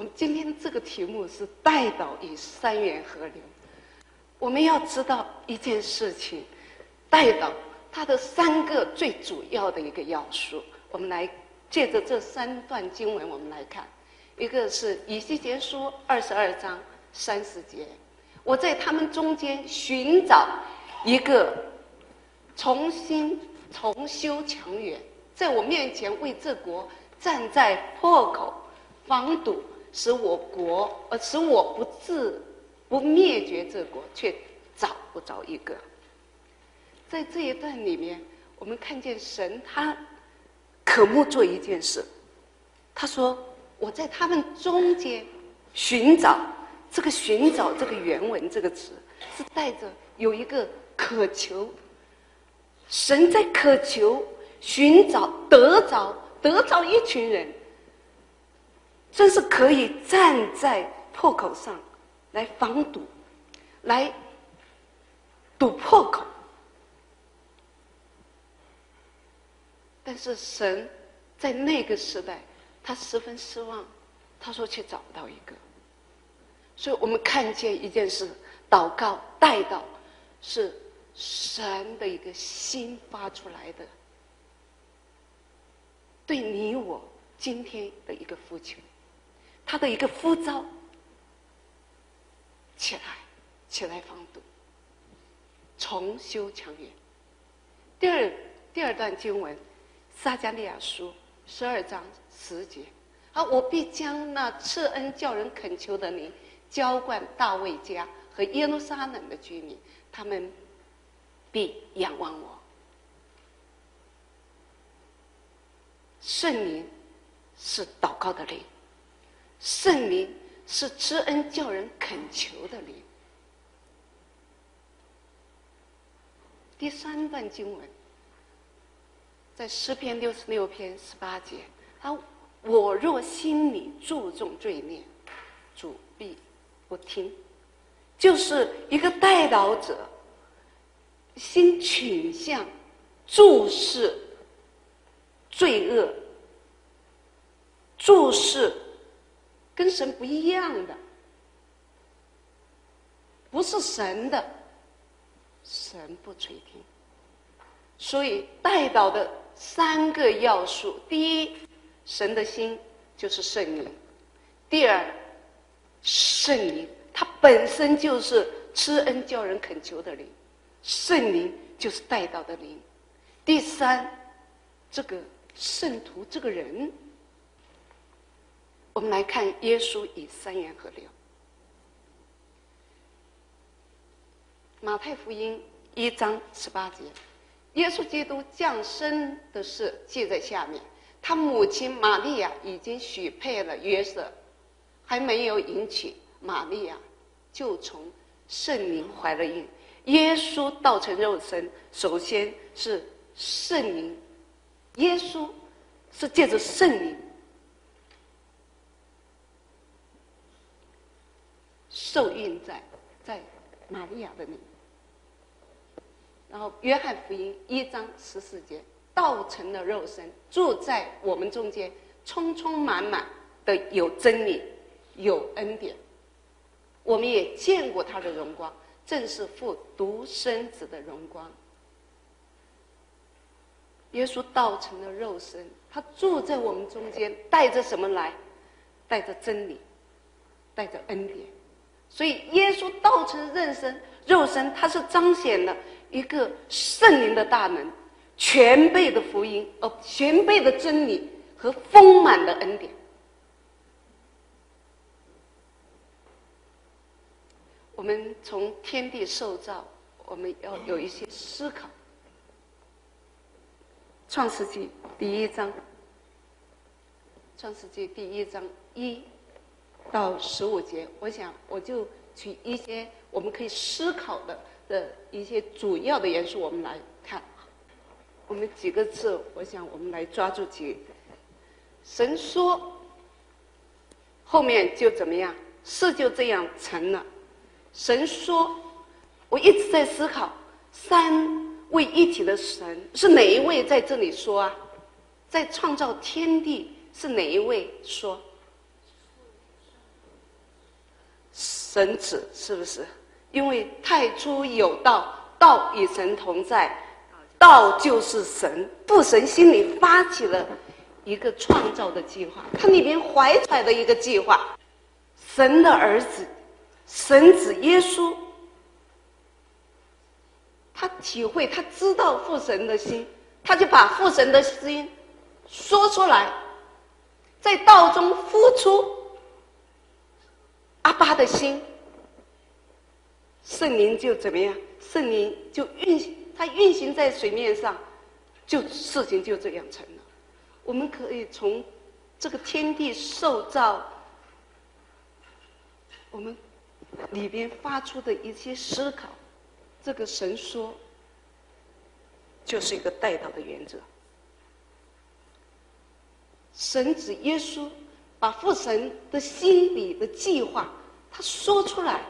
我们今天这个题目是带导与三元河流。我们要知道一件事情，带导它的三个最主要的一个要素。我们来借着这三段经文，我们来看，一个是以西结书二十二章三十节，我在他们中间寻找一个重新重修墙垣，在我面前为这国站在破口防堵，使我国呃使我不至。不灭绝这国，却找不着一个。在这一段里面，我们看见神他渴慕做一件事。他说：“我在他们中间寻找。”这个“寻找”这个原文这个词是带着有一个渴求。神在渴求、寻找、得着、得着一群人，真是可以站在破口上。来防堵，来堵破口。但是神在那个时代，他十分失望，他说却找不到一个。所以我们看见一件事：祷告带到是神的一个心发出来的，对你我今天的一个呼求，他的一个呼召。起来，起来防堵，重修墙垣。第二第二段经文，撒加利亚书十二章十节，啊，我必将那赐恩叫人恳求的灵浇灌大卫家和耶路撒冷的居民，他们必仰望我。圣灵是祷告的灵，圣灵。是知恩叫人恳求的灵。第三段经文，在诗篇六十六篇十八节，他我若心里注重罪孽，主必不听。就是一个代祷者，心倾向注视罪恶，注视。跟神不一样的，不是神的，神不垂听。所以带到的三个要素：第一，神的心就是圣灵；第二，圣灵它本身就是知恩教人恳求的灵，圣灵就是带到的灵；第三，这个圣徒这个人。我们来看耶稣以三元河流。马太福音一章十八节，耶稣基督降生的事记在下面。他母亲玛利亚已经许配了约瑟，还没有迎娶玛利亚，就从圣灵怀了孕。耶稣道成肉身，首先是圣灵，耶稣是借着圣灵。受孕在在玛利亚的里，然后约翰福音一章十四节，道成了肉身，住在我们中间，充充满满的有真理，有恩典。我们也见过他的荣光，正是父独生子的荣光。耶稣道成了肉身，他住在我们中间，带着什么来？带着真理，带着恩典。所以，耶稣道成肉身，肉身它是彰显了一个圣灵的大能、全备的福音、呃，全备的真理和丰满的恩典。我们从天地受造，我们要有一些思考。创世纪第一章，创世纪第一章一。到十五节，我想我就取一些我们可以思考的的一些主要的元素，我们来看。我们几个字，我想我们来抓住几。神说，后面就怎么样？事就这样成了。神说，我一直在思考，三位一体的神是哪一位在这里说啊？在创造天地是哪一位说？神子是不是？因为太初有道，道与神同在，道就是神。父神心里发起了一个创造的计划，他里面怀揣的一个计划，神的儿子，神子耶稣，他体会，他知道父神的心，他就把父神的心说出来，在道中付出阿爸的心。圣灵就怎么样？圣灵就运，它运行在水面上，就事情就这样成了。我们可以从这个天地受造，我们里边发出的一些思考，这个神说，就是一个带导的原则。神子耶稣把父神的心里的计划，他说出来。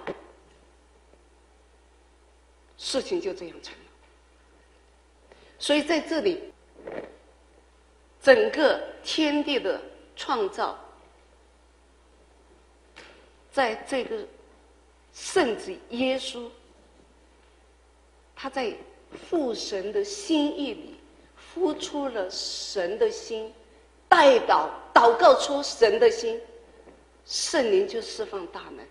事情就这样成了，所以在这里，整个天地的创造，在这个圣子耶稣，他在父神的心意里付出了神的心，带到祷告出神的心，圣灵就释放大门，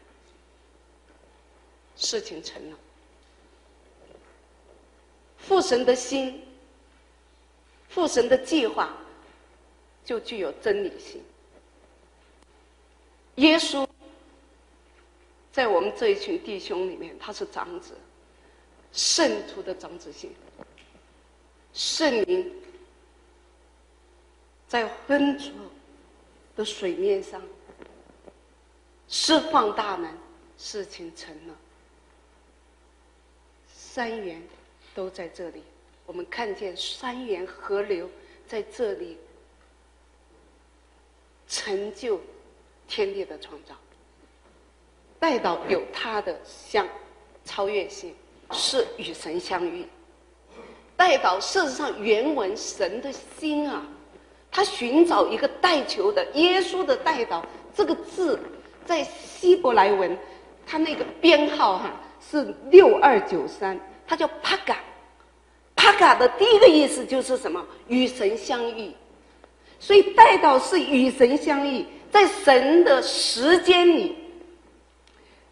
事情成了。父神的心，父神的计划，就具有真理性。耶稣在我们这一群弟兄里面，他是长子，圣徒的长子性。圣灵在浑浊的水面上释放大门，事情成了。三元。都在这里，我们看见三源河流在这里成就天地的创造。带到有它的相超越性，是与神相遇。带到事实上原文神的心啊，他寻找一个带球的耶稣的带到这个字，在希伯来文，它那个编号哈是六二九三。它叫帕嘎，帕嘎的第一个意思就是什么？与神相遇。所以带到是与神相遇，在神的时间里，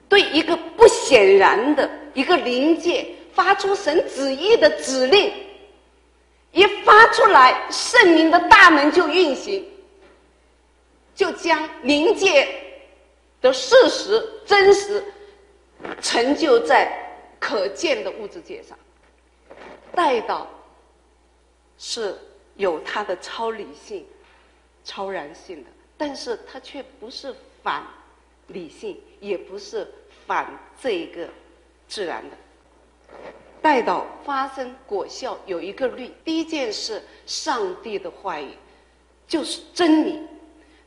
对一个不显然的一个灵界发出神旨意的指令，一发出来，圣灵的大门就运行，就将灵界的事实真实成就在。可见的物质界上，带到是有它的超理性、超然性的，但是它却不是反理性，也不是反这个自然的。带到发生果效有一个律，第一件事，上帝的话语就是真理，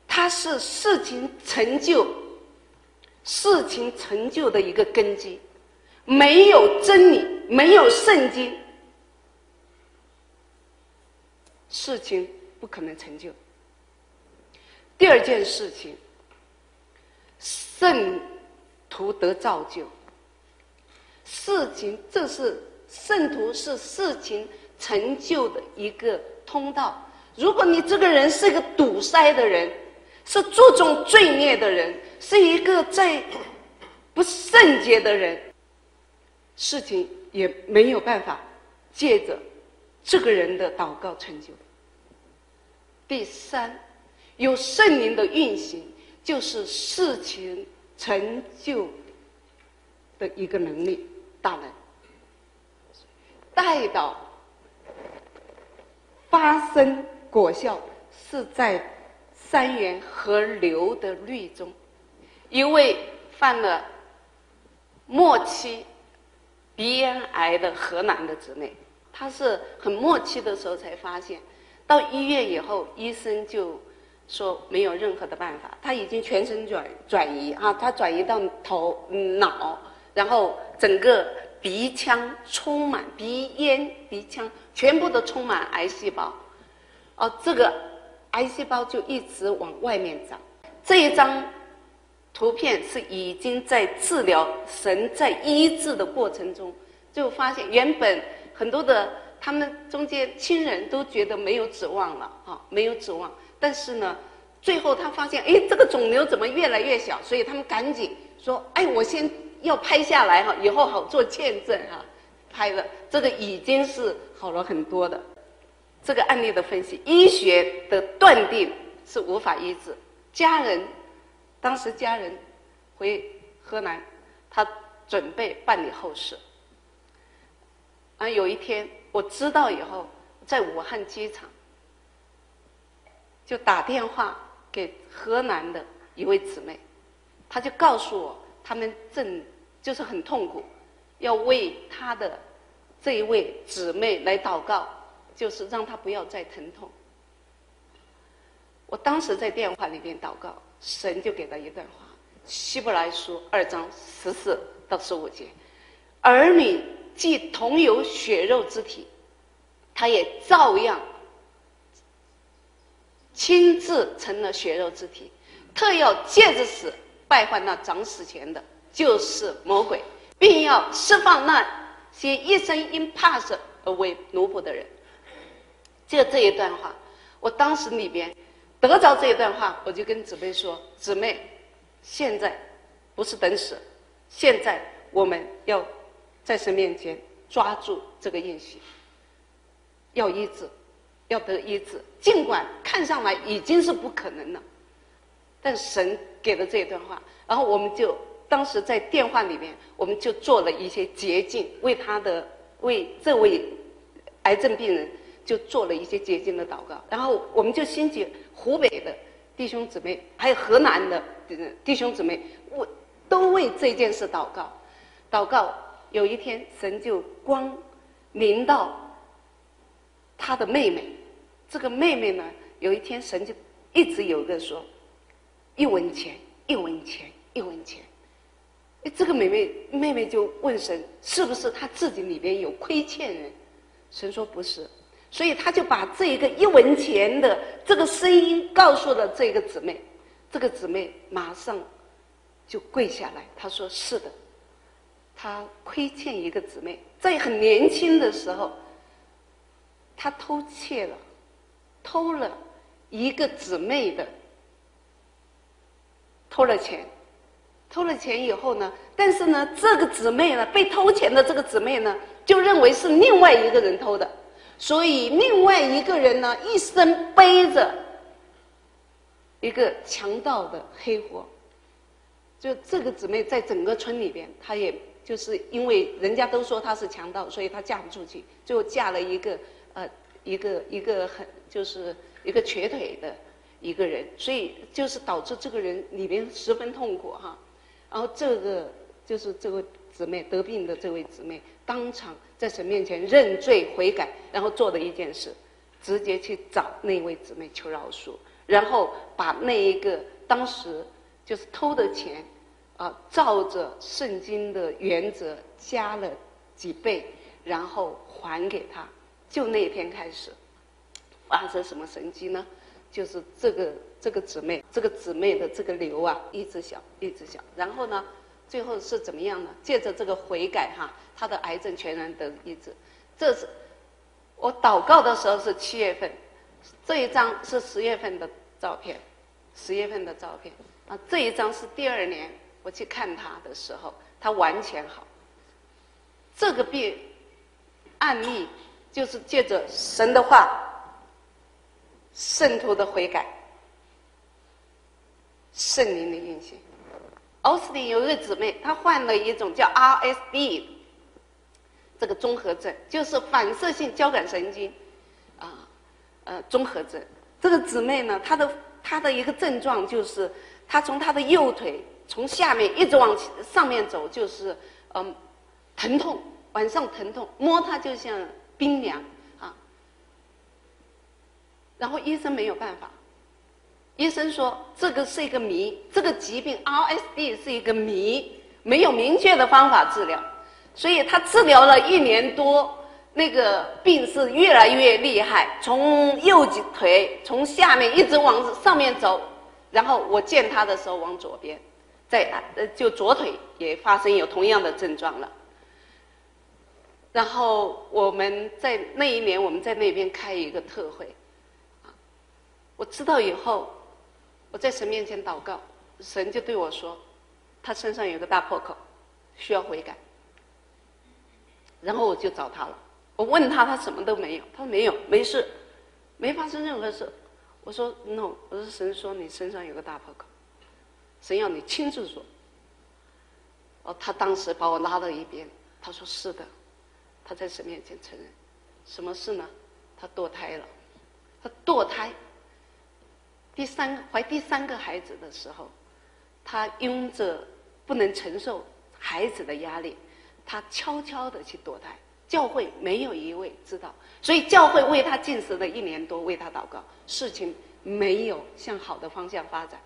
它是事情成就、事情成就的一个根基。没有真理，没有圣经，事情不可能成就。第二件事情，圣徒得造就。事情，这是圣徒是事情成就的一个通道。如果你这个人是一个堵塞的人，是注重罪孽的人，是一个在不圣洁的人。事情也没有办法借着这个人的祷告成就。第三，有圣灵的运行，就是事情成就的一个能力大能。带到发生果效，是在三元河流的律中，一位犯了末期。鼻咽癌的河南的姊妹，她是很末期的时候才发现，到医院以后，医生就说没有任何的办法，她已经全身转转移啊，她转移到头、脑，然后整个鼻腔充满鼻咽、鼻腔全部都充满癌细胞，哦，这个癌细胞就一直往外面长。这一张图片是已经在治疗神在医治的过程中，就发现原本很多的他们中间亲人都觉得没有指望了啊，没有指望。但是呢，最后他发现，哎，这个肿瘤怎么越来越小？所以他们赶紧说，哎，我先要拍下来哈，以后好做见证哈。拍了，这个已经是好了很多的。这个案例的分析，医学的断定是无法医治。家人，当时家人回河南，他准备办理后事。啊，有一天我知道以后，在武汉机场就打电话给河南的一位姊妹，他就告诉我，他们正就是很痛苦。要为他的这一位姊妹来祷告，就是让他不要再疼痛。我当时在电话里边祷告，神就给了一段话：《希伯来书》二章十四到十五节，儿女既同有血肉之体，他也照样亲自成了血肉之体，特要借着死败坏那长死前的，就是魔鬼。并要释放那些一生因怕死而为奴仆的人。就这一段话，我当时里边得着这一段话，我就跟姊妹说：“姊妹，现在不是等死，现在我们要在神面前抓住这个应许，要医治，要得医治。尽管看上来已经是不可能了，但神给了这一段话，然后我们就。”当时在电话里面，我们就做了一些捷径，为他的为这位癌症病人就做了一些捷径的祷告。然后我们就兴起湖北的弟兄姊妹，还有河南的弟兄姊妹，为都为这件事祷告。祷告有一天，神就光临到他的妹妹。这个妹妹呢，有一天神就一直有个说：一文钱，一文钱，一文钱。哎，这个妹妹妹妹就问神，是不是她自己里边有亏欠人？神说不是，所以他就把这一个一文钱的这个声音告诉了这个姊妹，这个姊妹马上就跪下来，她说是的，她亏欠一个姊妹，在很年轻的时候，她偷窃了，偷了一个姊妹的，偷了钱。偷了钱以后呢？但是呢，这个姊妹呢，被偷钱的这个姊妹呢，就认为是另外一个人偷的，所以另外一个人呢，一生背着一个强盗的黑锅。就这个姊妹在整个村里边，她也就是因为人家都说她是强盗，所以她嫁不出去，最后嫁了一个呃一个一个很就是一个瘸腿的一个人，所以就是导致这个人里边十分痛苦哈。然后这个就是这位姊妹得病的这位姊妹，当场在神面前认罪悔改，然后做的一件事，直接去找那位姊妹求饶恕，然后把那一个当时就是偷的钱，啊，照着圣经的原则加了几倍，然后还给他。就那天开始，发生什么神迹呢？就是这个。这个姊妹，这个姊妹的这个瘤啊，一直小，一直小。然后呢，最后是怎么样呢？借着这个悔改哈，她的癌症全然得医治。这是我祷告的时候是七月份，这一张是十月份的照片，十月份的照片。啊，这一张是第二年我去看她的时候，她完全好。这个病案例就是借着神的话渗透的悔改。圣灵的运行。奥斯汀有一个姊妹，她患了一种叫 RSD 这个综合症，就是反射性交感神经啊呃综合症。这个姊妹呢，她的她的一个症状就是，她从她的右腿从下面一直往上面走，就是嗯疼痛，晚上疼痛，摸它就像冰凉。然后医生没有办法。医生说这个是一个谜，这个疾病 RSD 是一个谜，没有明确的方法治疗，所以他治疗了一年多，那个病是越来越厉害，从右腿从下面一直往上面走，然后我见他的时候往左边，在呃就左腿也发生有同样的症状了。然后我们在那一年我们在那边开一个特会，我知道以后，我在神面前祷告，神就对我说，他身上有个大破口，需要悔改。然后我就找他了，我问他，他什么都没有，他说没有，没事，没发生任何事。我说 no，我说神说你身上有个大破口，神要你亲自说。哦，他当时把我拉到一边，他说是的，他在神面前承认，什么事呢？他堕胎了，他堕胎，第三个怀第三个孩子的时候，他因着不能承受孩子的压力。他悄悄的去堕胎，教会没有一位知道，所以教会为他进食了一年多，为他祷告，事情没有向好的方向发展。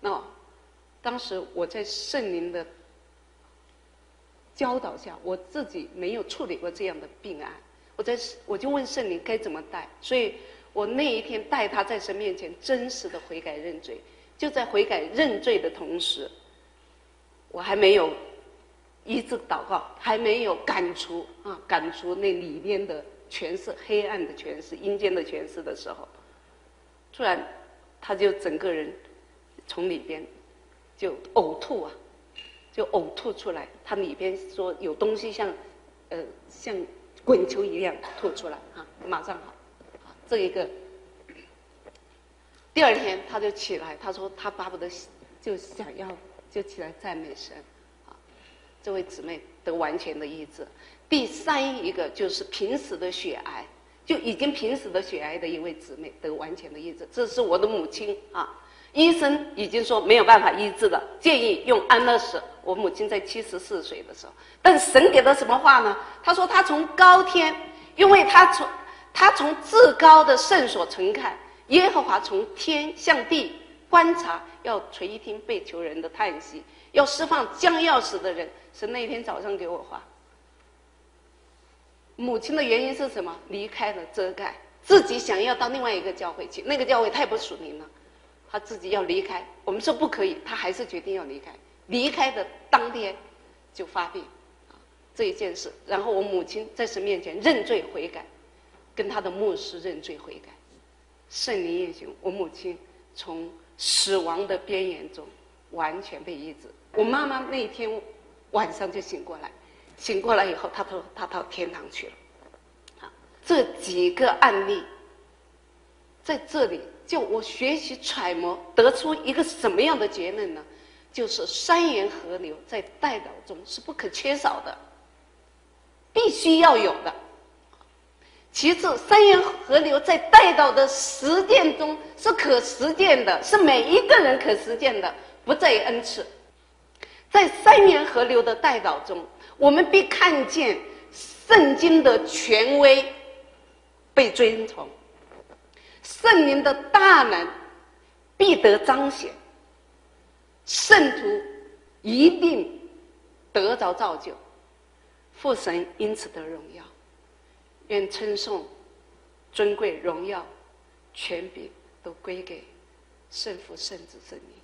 那当时我在圣灵的教导下，我自己没有处理过这样的病案，我在我就问圣灵该怎么带，所以我那一天带他在神面前真实的悔改认罪，就在悔改认罪的同时，我还没有。一直祷告，还没有赶出啊，赶出那里边的全是、黑暗的权势、阴间的权势的时候，突然他就整个人从里边就呕吐啊，就呕吐出来。他里边说有东西像呃像滚球一样吐出来啊，马上好。这一个第二天他就起来，他说他巴不得就想要就起来赞美神。啊这位姊妹得完全的医治。第三一个就是平时的血癌，就已经平时的血癌的一位姊妹得完全的医治。这是我的母亲啊，医生已经说没有办法医治了，建议用安乐死。我母亲在七十四岁的时候，但神给的什么话呢？他说他从高天，因为他从他从至高的圣所存看，耶和华从天向地观察，要垂听被囚人的叹息。要释放将要死的人，是那天早上给我话。母亲的原因是什么？离开了遮盖，自己想要到另外一个教会去，那个教会太不属灵了，他自己要离开。我们说不可以，他还是决定要离开。离开的当天就发病，这一件事。然后我母亲在神面前认罪悔改，跟他的牧师认罪悔改，圣灵运行，我母亲从死亡的边缘中完全被医治。我妈妈那天晚上就醒过来，醒过来以后，她说她到天堂去了。啊，这几个案例在这里，就我学习揣摩，得出一个什么样的结论呢？就是三元河流在代祷中是不可缺少的，必须要有的。其次，三元河流在代祷的实践中是可实践的，是每一个人可实践的，不在于恩赐。在三元河流的代祷中，我们必看见圣经的权威被尊崇，圣灵的大能必得彰显，圣徒一定得着造就，父神因此得荣耀。愿称颂、尊贵、荣耀、权柄都归给圣父、圣子、圣灵。